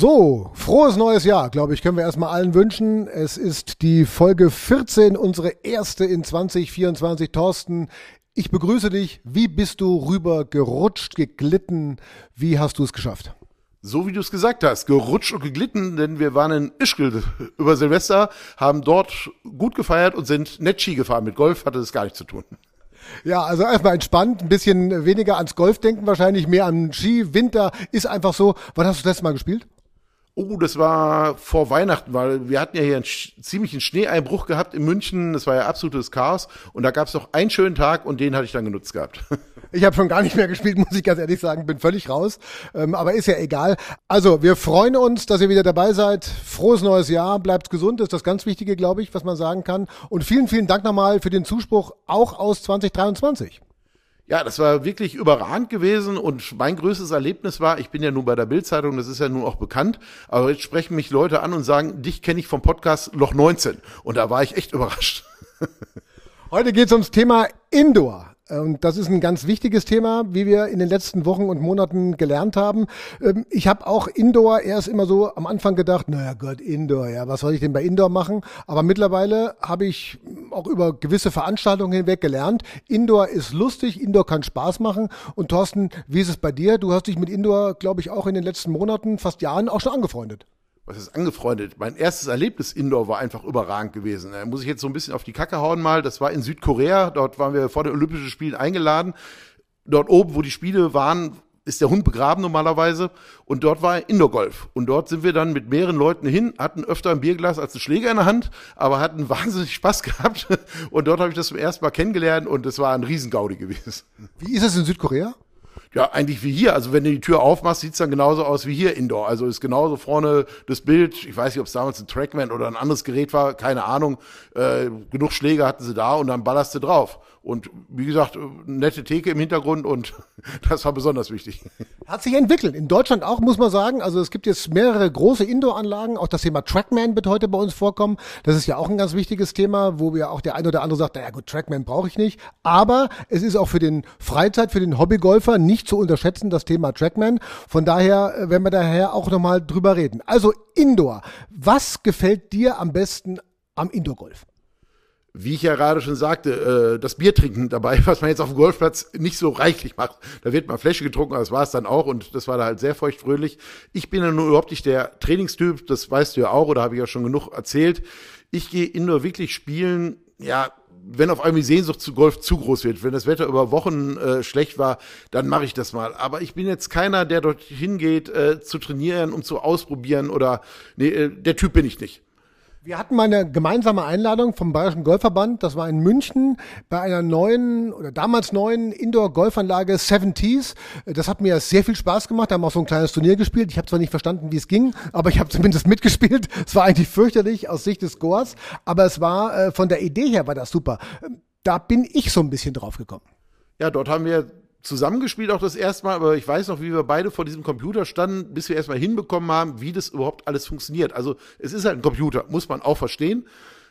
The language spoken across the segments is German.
So, frohes neues Jahr, glaube ich, können wir erstmal allen wünschen. Es ist die Folge 14, unsere erste in 2024. Thorsten, ich begrüße dich. Wie bist du rüber gerutscht, geglitten? Wie hast du es geschafft? So wie du es gesagt hast, gerutscht und geglitten, denn wir waren in Ischgl über Silvester, haben dort gut gefeiert und sind nett Ski gefahren. Mit Golf hatte das gar nichts zu tun. Ja, also erstmal entspannt, ein bisschen weniger ans Golf denken, wahrscheinlich mehr an Ski. Winter ist einfach so. Wann hast du das letzte Mal gespielt? Oh, das war vor Weihnachten, weil wir hatten ja hier einen ziemlichen Schneeeinbruch gehabt in München. Das war ja absolutes Chaos. Und da gab es noch einen schönen Tag und den hatte ich dann genutzt gehabt. Ich habe schon gar nicht mehr gespielt, muss ich ganz ehrlich sagen. Bin völlig raus. Ähm, aber ist ja egal. Also, wir freuen uns, dass ihr wieder dabei seid. Frohes neues Jahr. Bleibt gesund, ist das ganz Wichtige, glaube ich, was man sagen kann. Und vielen, vielen Dank nochmal für den Zuspruch, auch aus 2023. Ja, das war wirklich überragend gewesen und mein größtes Erlebnis war, ich bin ja nun bei der Bildzeitung, das ist ja nun auch bekannt, aber jetzt sprechen mich Leute an und sagen, dich kenne ich vom Podcast Loch 19 und da war ich echt überrascht. Heute geht es ums Thema Indoor. Und das ist ein ganz wichtiges Thema, wie wir in den letzten Wochen und Monaten gelernt haben. Ähm, ich habe auch Indoor erst immer so am Anfang gedacht, naja Gott, Indoor, ja, was soll ich denn bei Indoor machen? Aber mittlerweile habe ich auch über gewisse Veranstaltungen hinweg gelernt, Indoor ist lustig, Indoor kann Spaß machen. Und Thorsten, wie ist es bei dir? Du hast dich mit Indoor, glaube ich, auch in den letzten Monaten, fast Jahren auch schon angefreundet was ist angefreundet? Mein erstes Erlebnis Indoor war einfach überragend gewesen. Da muss ich jetzt so ein bisschen auf die Kacke hauen mal. Das war in Südkorea. Dort waren wir vor den Olympischen Spielen eingeladen. Dort oben, wo die Spiele waren, ist der Hund begraben normalerweise. Und dort war Indoor-Golf. Und dort sind wir dann mit mehreren Leuten hin, hatten öfter ein Bierglas als ein Schläger in der Hand, aber hatten wahnsinnig Spaß gehabt. Und dort habe ich das zum ersten Mal kennengelernt und es war ein Riesengaudi gewesen. Wie ist es in Südkorea? Ja, eigentlich wie hier. Also wenn du die Tür aufmachst, sieht's dann genauso aus wie hier Indoor. Also ist genauso vorne das Bild. Ich weiß nicht, ob es damals ein Trackman oder ein anderes Gerät war, keine Ahnung. Äh, genug Schläge hatten sie da und dann ballerst du drauf. Und wie gesagt, nette Theke im Hintergrund und das war besonders wichtig. Hat sich entwickelt. In Deutschland auch, muss man sagen. Also es gibt jetzt mehrere große Indoor-Anlagen. Auch das Thema Trackman wird heute bei uns vorkommen. Das ist ja auch ein ganz wichtiges Thema, wo wir auch der eine oder andere sagt, naja gut, Trackman brauche ich nicht. Aber es ist auch für den Freizeit, für den Hobbygolfer nicht zu unterschätzen, das Thema Trackman. Von daher äh, werden wir daher auch nochmal drüber reden. Also Indoor. Was gefällt dir am besten am Indoor-Golf? wie ich ja gerade schon sagte, äh, das Bier trinken dabei, was man jetzt auf dem Golfplatz nicht so reichlich macht. Da wird mal Fläche getrunken, das war es dann auch und das war da halt sehr feuchtfröhlich. Ich bin ja nur überhaupt nicht der Trainingstyp, das weißt du ja auch oder habe ich ja schon genug erzählt. Ich gehe indoor wirklich spielen, ja, wenn auf einmal die Sehnsucht zu Golf zu groß wird, wenn das Wetter über Wochen äh, schlecht war, dann mache ich das mal. Aber ich bin jetzt keiner, der dorthin geht, äh, zu trainieren, um zu ausprobieren oder nee, äh, der Typ bin ich nicht. Wir hatten mal eine gemeinsame Einladung vom Bayerischen Golfverband. Das war in München bei einer neuen oder damals neuen Indoor-Golfanlage Seven Tees. Das hat mir sehr viel Spaß gemacht. Da haben auch so ein kleines Turnier gespielt. Ich habe zwar nicht verstanden, wie es ging, aber ich habe zumindest mitgespielt. Es war eigentlich fürchterlich aus Sicht des Scores, aber es war äh, von der Idee her war das super. Da bin ich so ein bisschen drauf gekommen. Ja, dort haben wir zusammengespielt auch das erste Mal, aber ich weiß noch, wie wir beide vor diesem Computer standen, bis wir erstmal hinbekommen haben, wie das überhaupt alles funktioniert. Also es ist halt ein Computer, muss man auch verstehen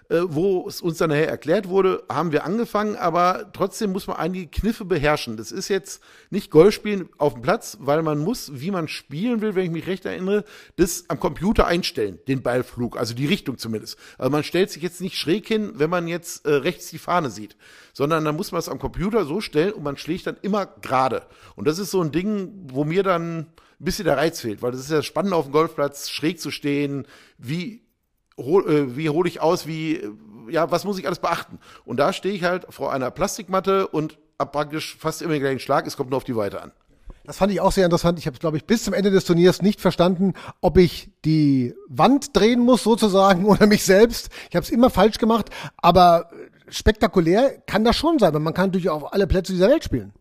äh, wo es uns dann nachher erklärt wurde, haben wir angefangen, aber trotzdem muss man einige Kniffe beherrschen. Das ist jetzt nicht Golfspielen auf dem Platz, weil man muss, wie man spielen will, wenn ich mich recht erinnere, das am Computer einstellen, den Ballflug, also die Richtung zumindest. Also man stellt sich jetzt nicht schräg hin, wenn man jetzt äh, rechts die Fahne sieht, sondern dann muss man es am Computer so stellen und man schlägt dann immer gerade. Und das ist so ein Ding, wo mir dann ein bisschen der Reiz fehlt, weil das ist ja spannend auf dem Golfplatz, schräg zu stehen, wie hol, äh, wie hole ich aus, wie, äh, ja, was muss ich alles beachten? Und da stehe ich halt vor einer Plastikmatte und ab praktisch fast immer den gleichen Schlag, es kommt nur auf die Weite an. Das fand ich auch sehr interessant. Ich habe, glaube ich, bis zum Ende des Turniers nicht verstanden, ob ich die Wand drehen muss sozusagen oder mich selbst. Ich habe es immer falsch gemacht, aber spektakulär kann das schon sein, weil man kann natürlich auf alle Plätze dieser Welt spielen.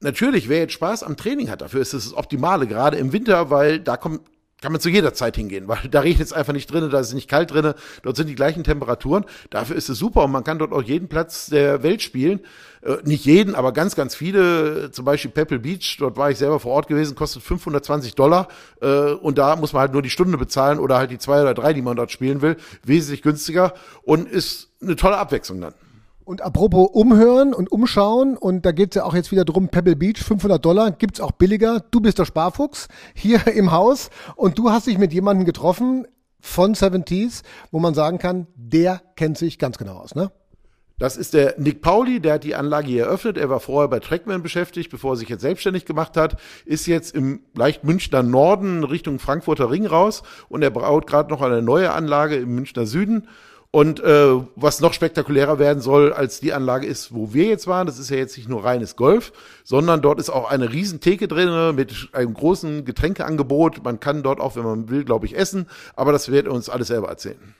Natürlich, wer jetzt Spaß am Training hat, dafür ist es das Optimale, gerade im Winter, weil da kommt kann man zu jeder Zeit hingehen, weil da regnet es einfach nicht drin, da ist es nicht kalt drin, dort sind die gleichen Temperaturen. Dafür ist es super und man kann dort auch jeden Platz der Welt spielen. Äh, nicht jeden, aber ganz, ganz viele. Zum Beispiel Pebble Beach, dort war ich selber vor Ort gewesen, kostet 520 Dollar äh, und da muss man halt nur die Stunde bezahlen oder halt die zwei oder drei, die man dort spielen will, wesentlich günstiger und ist eine tolle Abwechslung dann. Und apropos umhören und umschauen, und da geht es ja auch jetzt wieder drum, Pebble Beach, 500 Dollar, gibt's auch billiger. Du bist der Sparfuchs hier im Haus und du hast dich mit jemandem getroffen von 70s, wo man sagen kann, der kennt sich ganz genau aus, ne? Das ist der Nick Pauli, der hat die Anlage hier eröffnet. Er war vorher bei Trackman beschäftigt, bevor er sich jetzt selbstständig gemacht hat. Ist jetzt im leicht Münchner Norden Richtung Frankfurter Ring raus und er baut gerade noch eine neue Anlage im Münchner Süden. Und äh, was noch spektakulärer werden soll als die Anlage ist, wo wir jetzt waren, das ist ja jetzt nicht nur reines Golf, sondern dort ist auch eine riesen Theke drin mit einem großen Getränkeangebot. Man kann dort auch, wenn man will, glaube ich, essen. Aber das wird uns alles selber erzählen.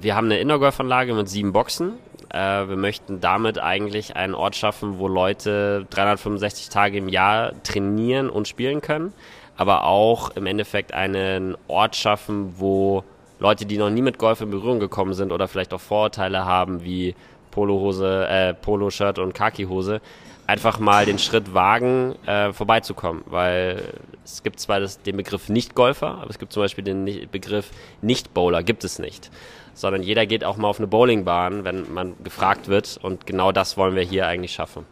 Wir haben eine Indoor-Golfanlage mit sieben Boxen. Äh, wir möchten damit eigentlich einen Ort schaffen, wo Leute 365 Tage im Jahr trainieren und spielen können. Aber auch im Endeffekt einen Ort schaffen, wo Leute, die noch nie mit Golf in Berührung gekommen sind oder vielleicht auch Vorurteile haben wie Polohose, äh, Poloshirt und Khakihose, einfach mal den Schritt wagen, äh, vorbeizukommen. Weil es gibt zwar das, den Begriff Nicht-Golfer, aber es gibt zum Beispiel den Begriff Nicht-Bowler, gibt es nicht. Sondern jeder geht auch mal auf eine Bowlingbahn, wenn man gefragt wird. Und genau das wollen wir hier eigentlich schaffen.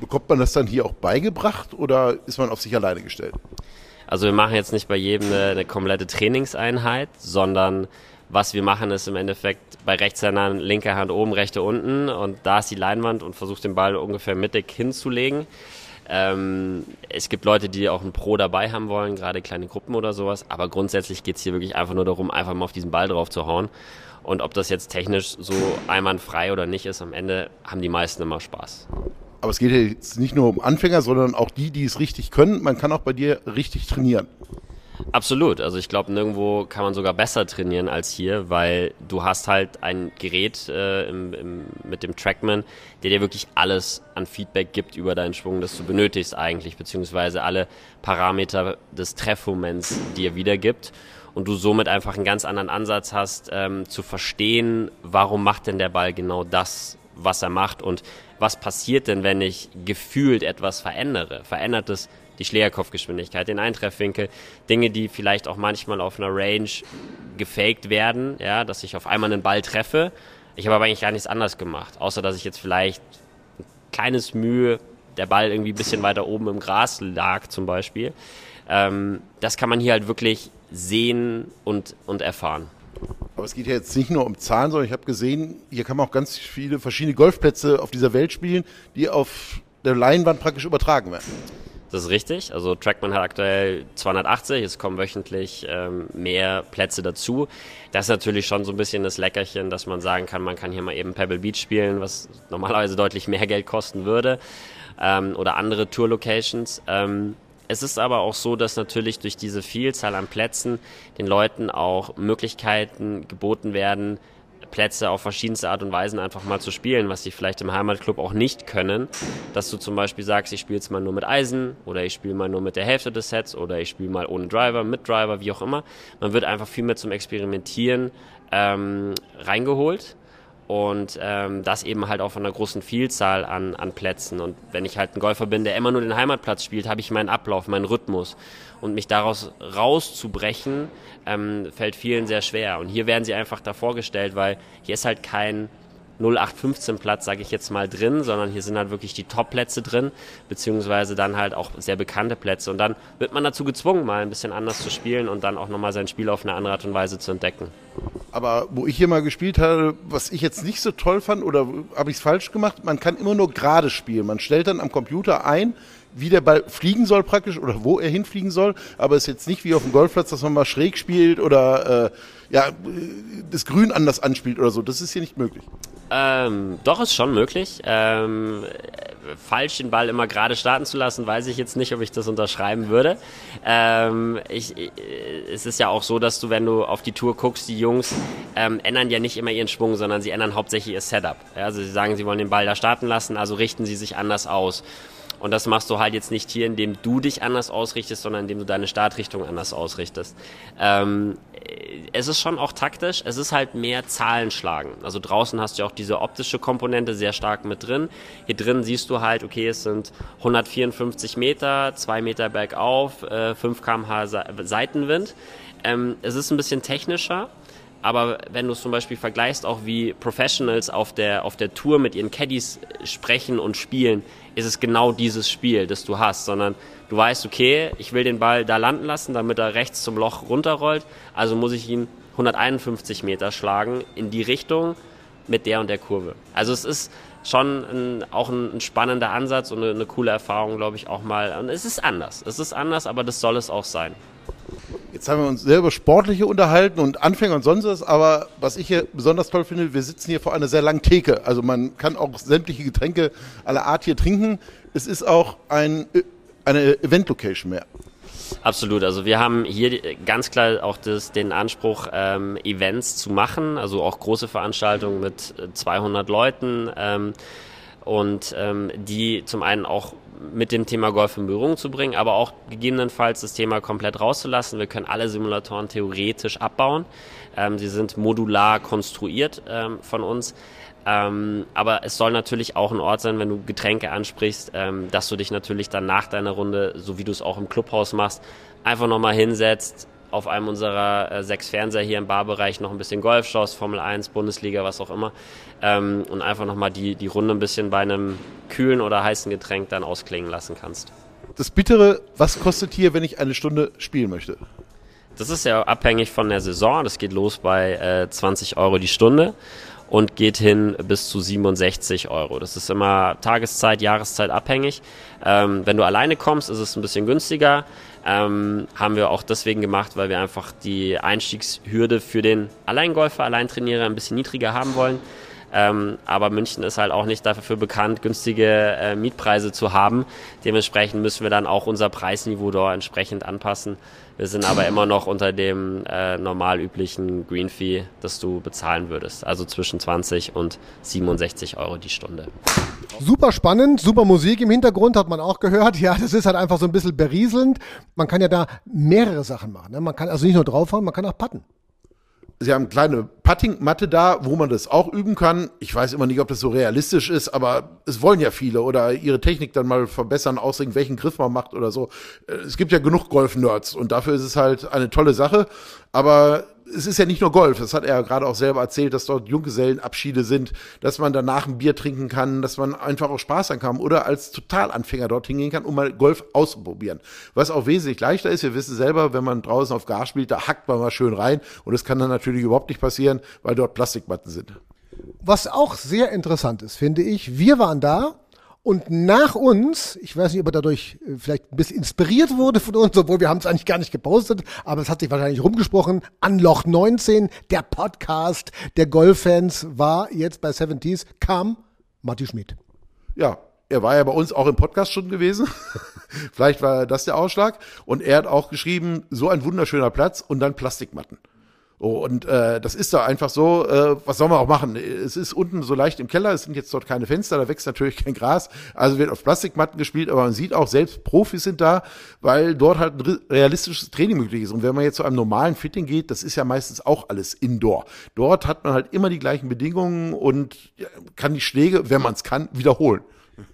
Bekommt man das dann hier auch beigebracht oder ist man auf sich alleine gestellt? Also wir machen jetzt nicht bei jedem eine, eine komplette Trainingseinheit, sondern was wir machen ist im Endeffekt bei Rechtshändern linke Hand oben, rechte unten und da ist die Leinwand und versucht den Ball ungefähr mittig hinzulegen. Ähm, es gibt Leute, die auch ein Pro dabei haben wollen, gerade kleine Gruppen oder sowas, aber grundsätzlich geht es hier wirklich einfach nur darum, einfach mal auf diesen Ball drauf zu hauen. Und ob das jetzt technisch so einwandfrei oder nicht ist, am Ende haben die meisten immer Spaß. Aber es geht jetzt nicht nur um Anfänger, sondern auch die, die es richtig können. Man kann auch bei dir richtig trainieren. Absolut. Also ich glaube, nirgendwo kann man sogar besser trainieren als hier, weil du hast halt ein Gerät äh, im, im, mit dem Trackman, der dir wirklich alles an Feedback gibt über deinen Schwung, das du benötigst eigentlich, beziehungsweise alle Parameter des Treffmoments dir wiedergibt und du somit einfach einen ganz anderen Ansatz hast, ähm, zu verstehen, warum macht denn der Ball genau das, was er macht und was passiert denn, wenn ich gefühlt etwas verändere? Verändert es die Schlägerkopfgeschwindigkeit, den Eintreffwinkel, Dinge, die vielleicht auch manchmal auf einer Range gefaked werden, ja, dass ich auf einmal einen Ball treffe. Ich habe aber eigentlich gar nichts anders gemacht, außer dass ich jetzt vielleicht ein kleines Mühe, der Ball irgendwie ein bisschen weiter oben im Gras lag zum Beispiel. Ähm, das kann man hier halt wirklich sehen und, und erfahren. Aber es geht ja jetzt nicht nur um Zahlen, sondern ich habe gesehen, hier kann man auch ganz viele verschiedene Golfplätze auf dieser Welt spielen, die auf der Leinwand praktisch übertragen werden. Das ist richtig. Also Trackman hat aktuell 280, es kommen wöchentlich ähm, mehr Plätze dazu. Das ist natürlich schon so ein bisschen das Leckerchen, dass man sagen kann, man kann hier mal eben Pebble Beach spielen, was normalerweise deutlich mehr Geld kosten würde. Ähm, oder andere Tour-Locations. Ähm, es ist aber auch so, dass natürlich durch diese Vielzahl an Plätzen den Leuten auch Möglichkeiten geboten werden, Plätze auf verschiedenste Art und Weisen einfach mal zu spielen, was sie vielleicht im Heimatclub auch nicht können. Dass du zum Beispiel sagst, ich spiele jetzt mal nur mit Eisen oder ich spiele mal nur mit der Hälfte des Sets oder ich spiele mal ohne Driver, mit Driver, wie auch immer. Man wird einfach viel mehr zum Experimentieren ähm, reingeholt und ähm, das eben halt auch von einer großen Vielzahl an, an Plätzen. Und wenn ich halt ein Golfer bin, der immer nur den Heimatplatz spielt, habe ich meinen Ablauf, meinen Rhythmus. Und mich daraus rauszubrechen, ähm, fällt vielen sehr schwer. Und hier werden sie einfach davor gestellt, weil hier ist halt kein 0815 Platz, sage ich jetzt mal, drin, sondern hier sind halt wirklich die Top-Plätze drin, beziehungsweise dann halt auch sehr bekannte Plätze. Und dann wird man dazu gezwungen, mal ein bisschen anders zu spielen und dann auch nochmal sein Spiel auf eine andere Art und Weise zu entdecken. Aber wo ich hier mal gespielt habe, was ich jetzt nicht so toll fand oder habe ich es falsch gemacht, man kann immer nur gerade spielen. Man stellt dann am Computer ein, wie der Ball fliegen soll praktisch oder wo er hinfliegen soll, aber es ist jetzt nicht wie auf dem Golfplatz, dass man mal schräg spielt oder äh, ja, das Grün anders anspielt oder so. Das ist hier nicht möglich. Ähm, doch, ist schon möglich. Ähm, falsch den Ball immer gerade starten zu lassen, weiß ich jetzt nicht, ob ich das unterschreiben würde. Ähm, ich, äh, es ist ja auch so, dass du, wenn du auf die Tour guckst, die Jungs ähm, ändern ja nicht immer ihren Schwung, sondern sie ändern hauptsächlich ihr Setup. Ja, also sie sagen, sie wollen den Ball da starten lassen, also richten sie sich anders aus. Und das machst du halt jetzt nicht hier, indem du dich anders ausrichtest, sondern indem du deine Startrichtung anders ausrichtest. Ähm, es ist schon auch taktisch, es ist halt mehr Zahlenschlagen. Also draußen hast du auch diese optische Komponente sehr stark mit drin. Hier drin siehst du halt, okay, es sind 154 Meter, 2 Meter bergauf, äh, 5 kmh Seitenwind. Ähm, es ist ein bisschen technischer, aber wenn du es zum Beispiel vergleichst, auch wie Professionals auf der, auf der Tour mit ihren Caddies sprechen und spielen, ist es genau dieses Spiel, das du hast, sondern du weißt, okay, ich will den Ball da landen lassen, damit er rechts zum Loch runterrollt, also muss ich ihn 151 Meter schlagen in die Richtung mit der und der Kurve. Also es ist schon ein, auch ein, ein, spannender Ansatz und eine, eine coole Erfahrung, glaube ich, auch mal. Und es ist anders. Es ist anders, aber das soll es auch sein. Jetzt haben wir uns selber sportliche unterhalten und Anfänger und sonst was, aber was ich hier besonders toll finde, wir sitzen hier vor einer sehr langen Theke. Also man kann auch sämtliche Getränke aller Art hier trinken. Es ist auch ein, eine Event-Location mehr. Absolut. Also wir haben hier ganz klar auch das, den Anspruch, ähm, Events zu machen, also auch große Veranstaltungen mit 200 Leuten ähm, und ähm, die zum einen auch mit dem Thema Golf in Berührung zu bringen, aber auch gegebenenfalls das Thema komplett rauszulassen. Wir können alle Simulatoren theoretisch abbauen. Ähm, sie sind modular konstruiert ähm, von uns. Ähm, aber es soll natürlich auch ein Ort sein, wenn du Getränke ansprichst, ähm, dass du dich natürlich dann nach deiner Runde, so wie du es auch im Clubhaus machst, einfach nochmal hinsetzt, auf einem unserer äh, sechs Fernseher hier im Barbereich noch ein bisschen Golf schaust, Formel 1, Bundesliga, was auch immer. Ähm, und einfach nochmal die, die Runde ein bisschen bei einem kühlen oder heißen Getränk dann ausklingen lassen kannst. Das Bittere, was kostet hier, wenn ich eine Stunde spielen möchte? Das ist ja abhängig von der Saison. Das geht los bei äh, 20 Euro die Stunde und geht hin bis zu 67 Euro. Das ist immer Tageszeit, Jahreszeit abhängig. Ähm, wenn du alleine kommst, ist es ein bisschen günstiger. Ähm, haben wir auch deswegen gemacht, weil wir einfach die Einstiegshürde für den Alleingolfer, Alleintrainierer ein bisschen niedriger haben wollen. Ähm, aber München ist halt auch nicht dafür bekannt, günstige äh, Mietpreise zu haben. Dementsprechend müssen wir dann auch unser Preisniveau dort entsprechend anpassen. Wir sind aber immer noch unter dem äh, normal üblichen Green Fee, das du bezahlen würdest. Also zwischen 20 und 67 Euro die Stunde. Super spannend, super Musik im Hintergrund, hat man auch gehört. Ja, das ist halt einfach so ein bisschen berieselnd. Man kann ja da mehrere Sachen machen. Ne? Man kann also nicht nur draufhauen, man kann auch patten. Sie haben kleine Puttingmatte da, wo man das auch üben kann. Ich weiß immer nicht, ob das so realistisch ist, aber es wollen ja viele oder ihre Technik dann mal verbessern, ausregen, welchen Griff man macht oder so. Äh, es gibt ja genug Golf-Nerds und dafür ist es halt eine tolle Sache. Aber es ist ja nicht nur Golf, das hat er ja gerade auch selber erzählt, dass dort Junggesellenabschiede sind, dass man danach ein Bier trinken kann, dass man einfach auch Spaß haben kann oder als Totalanfänger dort hingehen kann, um mal Golf auszuprobieren. Was auch wesentlich leichter ist, wir wissen selber, wenn man draußen auf Gas spielt, da hackt man mal schön rein und das kann dann natürlich überhaupt nicht passieren, weil dort Plastikmatten sind. Was auch sehr interessant ist, finde ich, wir waren da und nach uns, ich weiß nicht, ob er dadurch äh, vielleicht ein bisschen inspiriert wurde von uns, obwohl wir haben es eigentlich gar nicht gepostet, aber es hat sich wahrscheinlich rumgesprochen. Anloch 19, der Podcast der Golffans war jetzt bei 70s, kam Matti Schmidt. Ja, er war ja bei uns auch im Podcast schon gewesen. Vielleicht war das der Ausschlag. Und er hat auch geschrieben, so ein wunderschöner Platz und dann Plastikmatten. Oh, und äh, das ist da einfach so, äh, was soll man auch machen? Es ist unten so leicht im Keller, es sind jetzt dort keine Fenster, da wächst natürlich kein Gras, also wird auf Plastikmatten gespielt, aber man sieht auch, selbst Profis sind da, weil dort halt ein realistisches Training möglich ist. Und wenn man jetzt zu einem normalen Fitting geht, das ist ja meistens auch alles Indoor. Dort hat man halt immer die gleichen Bedingungen und kann die Schläge, wenn man es kann, wiederholen.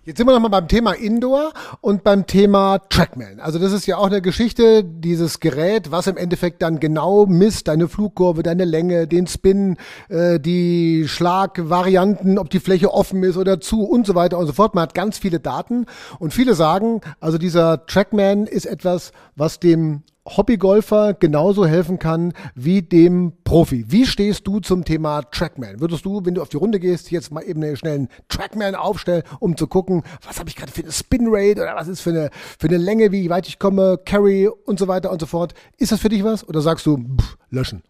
Jetzt sind wir nochmal beim Thema Indoor und beim Thema Trackman. Also das ist ja auch eine Geschichte, dieses Gerät, was im Endeffekt dann genau misst, deine Flugkurve, deine Länge, den Spin, äh, die Schlagvarianten, ob die Fläche offen ist oder zu und so weiter und so fort. Man hat ganz viele Daten und viele sagen, also dieser Trackman ist etwas, was dem Hobbygolfer genauso helfen kann wie dem Profi. Wie stehst du zum Thema Trackman? Würdest du, wenn du auf die Runde gehst, jetzt mal eben einen schnellen Trackman aufstellen, um zu gucken, was habe ich gerade für eine Spin Rate oder was ist für eine, für eine Länge, wie weit ich komme, Carry und so weiter und so fort. Ist das für dich was oder sagst du, pff, löschen?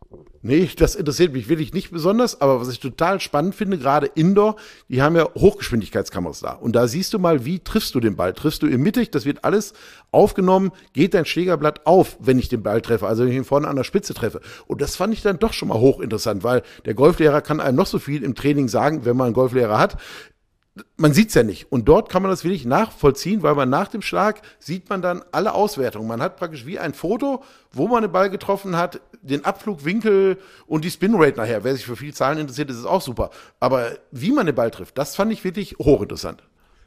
Nee, das interessiert mich wirklich nicht besonders, aber was ich total spannend finde, gerade Indoor, die haben ja Hochgeschwindigkeitskameras da. Und da siehst du mal, wie triffst du den Ball? Triffst du im mittig, das wird alles aufgenommen, geht dein Schlägerblatt auf, wenn ich den Ball treffe, also wenn ich ihn vorne an der Spitze treffe. Und das fand ich dann doch schon mal hochinteressant, weil der Golflehrer kann einem noch so viel im Training sagen, wenn man einen Golflehrer hat man sieht's ja nicht. Und dort kann man das wirklich nachvollziehen, weil man nach dem Schlag sieht man dann alle Auswertungen. Man hat praktisch wie ein Foto, wo man den Ball getroffen hat, den Abflugwinkel und die Spinrate nachher. Wer sich für viele Zahlen interessiert, ist es auch super. Aber wie man den Ball trifft, das fand ich wirklich hochinteressant.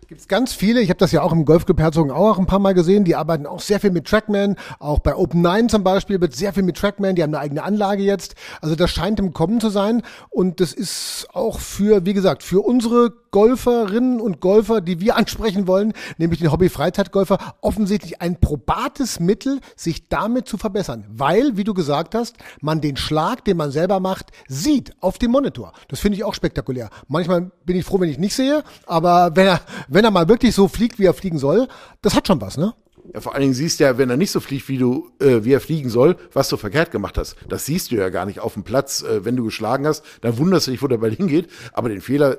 Gibt es ganz viele, ich habe das ja auch im Golfclub Herzogenaurach ein paar Mal gesehen, die arbeiten auch sehr viel mit Trackman, auch bei Open 9 zum Beispiel wird sehr viel mit Trackman, die haben eine eigene Anlage jetzt, also das scheint im Kommen zu sein und das ist auch für, wie gesagt, für unsere Golferinnen und Golfer, die wir ansprechen wollen, nämlich den Hobby-Freizeitgolfer, offensichtlich ein probates Mittel, sich damit zu verbessern. Weil, wie du gesagt hast, man den Schlag, den man selber macht, sieht auf dem Monitor. Das finde ich auch spektakulär. Manchmal bin ich froh, wenn ich nicht sehe, aber wenn er, wenn er mal wirklich so fliegt, wie er fliegen soll, das hat schon was, ne? Ja, vor allen Dingen siehst du ja, wenn er nicht so fliegt, wie du, äh, wie er fliegen soll, was du verkehrt gemacht hast. Das siehst du ja gar nicht auf dem Platz, äh, wenn du geschlagen hast. Dann wunderst du dich, wo der Ball hingeht. Aber den Fehler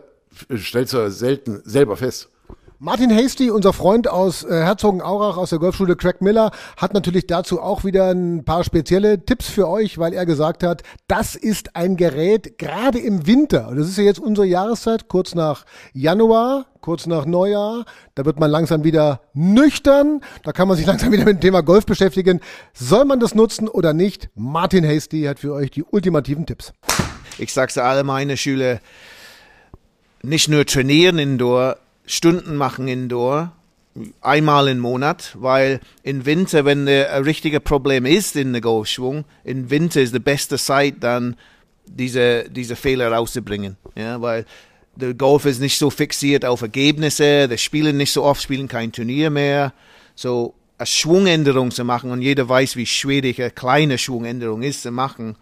stellst du selten selber fest. Martin Hasty, unser Freund aus äh, Herzogenaurach aus der Golfschule Craig Miller, hat natürlich dazu auch wieder ein paar spezielle Tipps für euch, weil er gesagt hat, das ist ein Gerät gerade im Winter. Und das ist ja jetzt unsere Jahreszeit, kurz nach Januar, kurz nach Neujahr. Da wird man langsam wieder nüchtern. Da kann man sich langsam wieder mit dem Thema Golf beschäftigen. Soll man das nutzen oder nicht? Martin Hasty hat für euch die ultimativen Tipps. Ich sag's alle meine Schüler, nicht nur trainieren indoor, Stunden machen indoor, einmal im Monat, weil im Winter, wenn ein richtiges Problem ist in der Golfschwung, im Winter ist die beste Zeit, dann diese, diese Fehler rauszubringen. Ja, weil der Golf ist nicht so fixiert auf Ergebnisse, der spielen nicht so oft, spielen kein Turnier mehr. So eine Schwungänderung zu machen und jeder weiß, wie schwierig eine kleine Schwungänderung ist zu machen.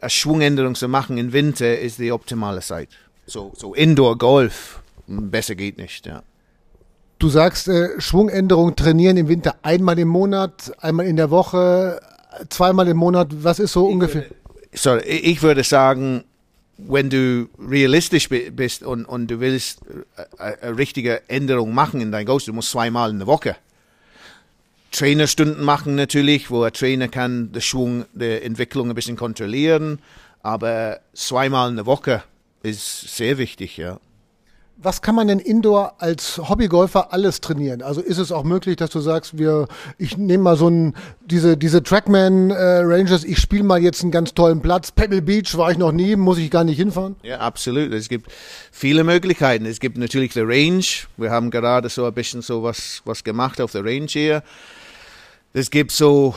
Eine Schwungänderung zu machen im Winter ist die optimale Zeit. So, so Indoor Golf, besser geht nicht, ja. Du sagst, äh, Schwungänderung trainieren im Winter einmal im Monat, einmal in der Woche, zweimal im Monat. Was ist so ich ungefähr? Würde, sorry, ich würde sagen, wenn du realistisch bist und, und du willst eine, eine richtige Änderung machen in dein Ghost, du musst zweimal in der Woche Trainerstunden machen natürlich, wo ein Trainer kann den Schwung der Entwicklung ein bisschen kontrollieren, aber zweimal in der Woche ist sehr wichtig, ja. Was kann man denn indoor als Hobbygolfer alles trainieren? Also ist es auch möglich, dass du sagst, wir, ich nehme mal so ein, diese, diese Trackman äh, Rangers, ich spiele mal jetzt einen ganz tollen Platz. Pebble Beach war ich noch nie, muss ich gar nicht hinfahren? Ja, absolut. Es gibt viele Möglichkeiten. Es gibt natürlich die Range. Wir haben gerade so ein bisschen so was, was gemacht auf der Range hier. Es gibt so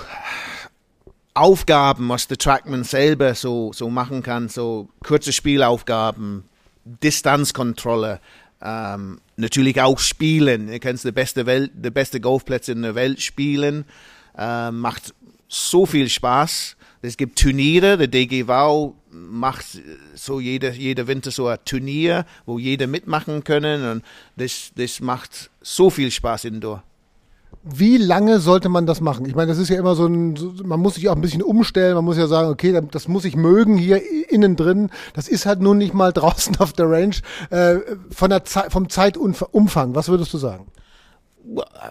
Aufgaben, was der Trackman selber so, so machen kann, so kurze Spielaufgaben, Distanzkontrolle, ähm, natürlich auch spielen. Ihr könnt die beste Welt, die beste Golfplätze in der Welt spielen. Ähm, macht so viel Spaß. Es gibt Turniere, der DGV macht so jeder, jeder Winter so ein Turnier, wo jeder mitmachen können und das, das macht so viel Spaß indoor. Wie lange sollte man das machen? Ich meine, das ist ja immer so ein, man muss sich auch ein bisschen umstellen, man muss ja sagen, okay, das muss ich mögen hier innen drin. Das ist halt nun nicht mal draußen auf der Range. Äh, von der Zeit, vom Zeitumfang, was würdest du sagen?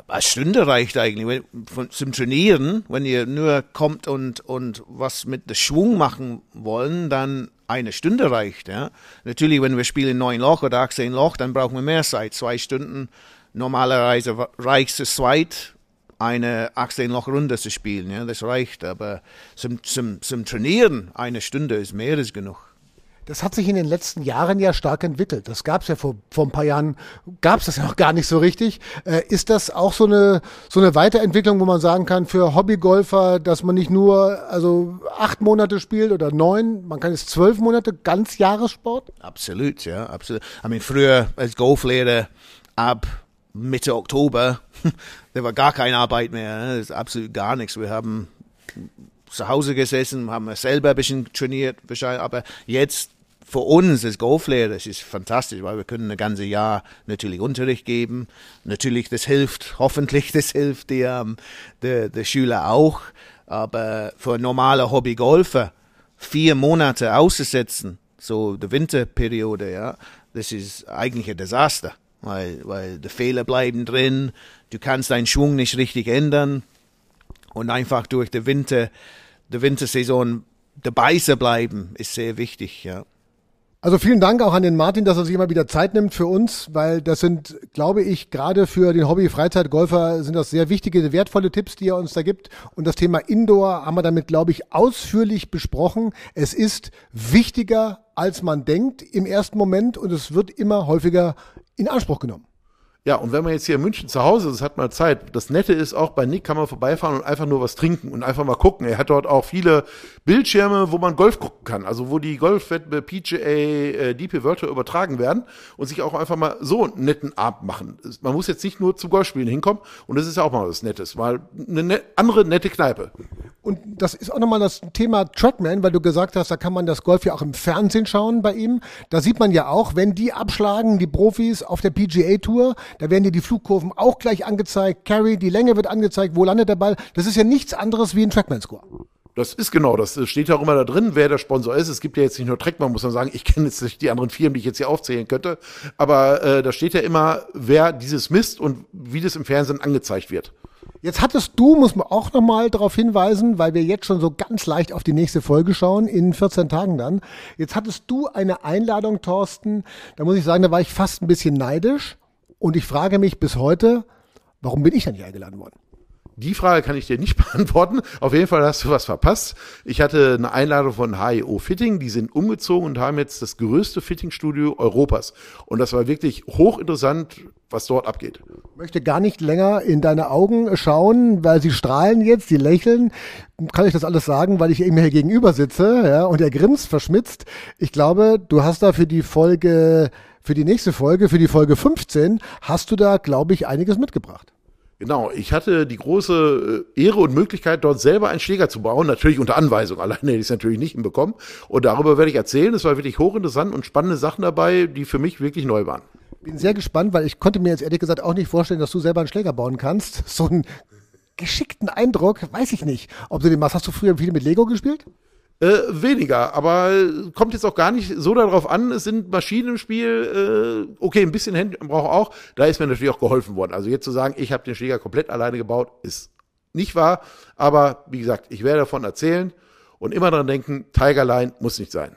Eine Stunde reicht eigentlich. Von, zum Trainieren, wenn ihr nur kommt und, und was mit dem Schwung machen wollen, dann eine Stunde reicht. Ja. Natürlich, wenn wir spielen neun Loch oder 18 Loch, dann brauchen wir mehr Zeit. Zwei Stunden normalerweise reicht es zweit, eine 18-Loch-Runde zu spielen. Ja, das reicht, aber zum, zum, zum Trainieren eine Stunde ist mehr als genug. Das hat sich in den letzten Jahren ja stark entwickelt. Das gab es ja vor, vor ein paar Jahren, gab es das ja noch gar nicht so richtig. Äh, ist das auch so eine, so eine Weiterentwicklung, wo man sagen kann, für Hobbygolfer, dass man nicht nur also acht Monate spielt oder neun, man kann jetzt zwölf Monate, ganz Jahressport? Absolut, ja, absolut. I mean, früher als Golflehrer ab Mitte Oktober, da war gar keine Arbeit mehr, ne? ist absolut gar nichts. Wir haben zu Hause gesessen, haben selber ein bisschen trainiert, aber jetzt für uns als Golflehrer, das ist fantastisch, weil wir können ein ganzes Jahr natürlich Unterricht geben. Natürlich, das hilft, hoffentlich, das hilft der, der, der Schüler auch. Aber für normale Hobbygolfer vier Monate auszusetzen, so die Winterperiode, ja, das ist eigentlich ein Desaster weil, weil die Fehler bleiben drin, du kannst deinen Schwung nicht richtig ändern und einfach durch die Winter, die Wintersaison dabei zu bleiben, ist sehr wichtig, ja. Also vielen Dank auch an den Martin, dass er sich immer wieder Zeit nimmt für uns, weil das sind, glaube ich, gerade für den Hobby-Freizeitgolfer sind das sehr wichtige, wertvolle Tipps, die er uns da gibt. Und das Thema Indoor haben wir damit, glaube ich, ausführlich besprochen. Es ist wichtiger, als man denkt im ersten Moment und es wird immer häufiger in Anspruch genommen. Ja, und wenn man jetzt hier in München zu Hause ist, hat man Zeit. Das Nette ist auch, bei Nick kann man vorbeifahren und einfach nur was trinken und einfach mal gucken. Er hat dort auch viele Bildschirme, wo man Golf gucken kann. Also wo die Golfwettbewerbe PGA, äh, DP Tour übertragen werden und sich auch einfach mal so einen netten Abend machen. Man muss jetzt nicht nur zum Golfspielen hinkommen und das ist ja auch mal was Nettes, weil eine net andere nette Kneipe. Und das ist auch nochmal das Thema Trackman, weil du gesagt hast, da kann man das Golf ja auch im Fernsehen schauen bei ihm. Da sieht man ja auch, wenn die abschlagen, die Profis auf der PGA Tour, da werden dir die Flugkurven auch gleich angezeigt. Carry, die Länge wird angezeigt, wo landet der Ball. Das ist ja nichts anderes wie ein Trackman-Score. Das ist genau, das steht ja auch immer da drin, wer der Sponsor ist. Es gibt ja jetzt nicht nur Trackman, muss man sagen. Ich kenne jetzt nicht die anderen Firmen, die ich jetzt hier aufzählen könnte. Aber äh, da steht ja immer, wer dieses misst und wie das im Fernsehen angezeigt wird. Jetzt hattest du, muss man auch nochmal darauf hinweisen, weil wir jetzt schon so ganz leicht auf die nächste Folge schauen, in 14 Tagen dann. Jetzt hattest du eine Einladung, Thorsten. Da muss ich sagen, da war ich fast ein bisschen neidisch. Und ich frage mich bis heute, warum bin ich dann nicht eingeladen worden? Die Frage kann ich dir nicht beantworten. Auf jeden Fall hast du was verpasst. Ich hatte eine Einladung von HIO Fitting. Die sind umgezogen und haben jetzt das größte Fittingstudio Europas. Und das war wirklich hochinteressant, was dort abgeht. Ich möchte gar nicht länger in deine Augen schauen, weil sie strahlen jetzt, sie lächeln. Kann ich das alles sagen, weil ich eben hier gegenüber sitze ja, und er grinst verschmitzt. Ich glaube, du hast da für die Folge für die nächste Folge, für die Folge 15, hast du da, glaube ich, einiges mitgebracht. Genau, ich hatte die große äh, Ehre und Möglichkeit, dort selber einen Schläger zu bauen, natürlich unter Anweisung. Alleine hätte ich es natürlich nicht hinbekommen. Und darüber werde ich erzählen. Es war wirklich hochinteressant und spannende Sachen dabei, die für mich wirklich neu waren. Bin sehr gespannt, weil ich konnte mir jetzt ehrlich gesagt auch nicht vorstellen, dass du selber einen Schläger bauen kannst. So einen geschickten Eindruck, weiß ich nicht. Ob du den machst, hast du früher viel mit Lego gespielt? Äh, weniger, aber kommt jetzt auch gar nicht so darauf an. Es sind Maschinen im Spiel. Äh, okay, ein bisschen Hände braucht auch. Da ist mir natürlich auch geholfen worden. Also jetzt zu sagen, ich habe den Schläger komplett alleine gebaut, ist nicht wahr. Aber wie gesagt, ich werde davon erzählen und immer daran denken, Tigerline muss nicht sein.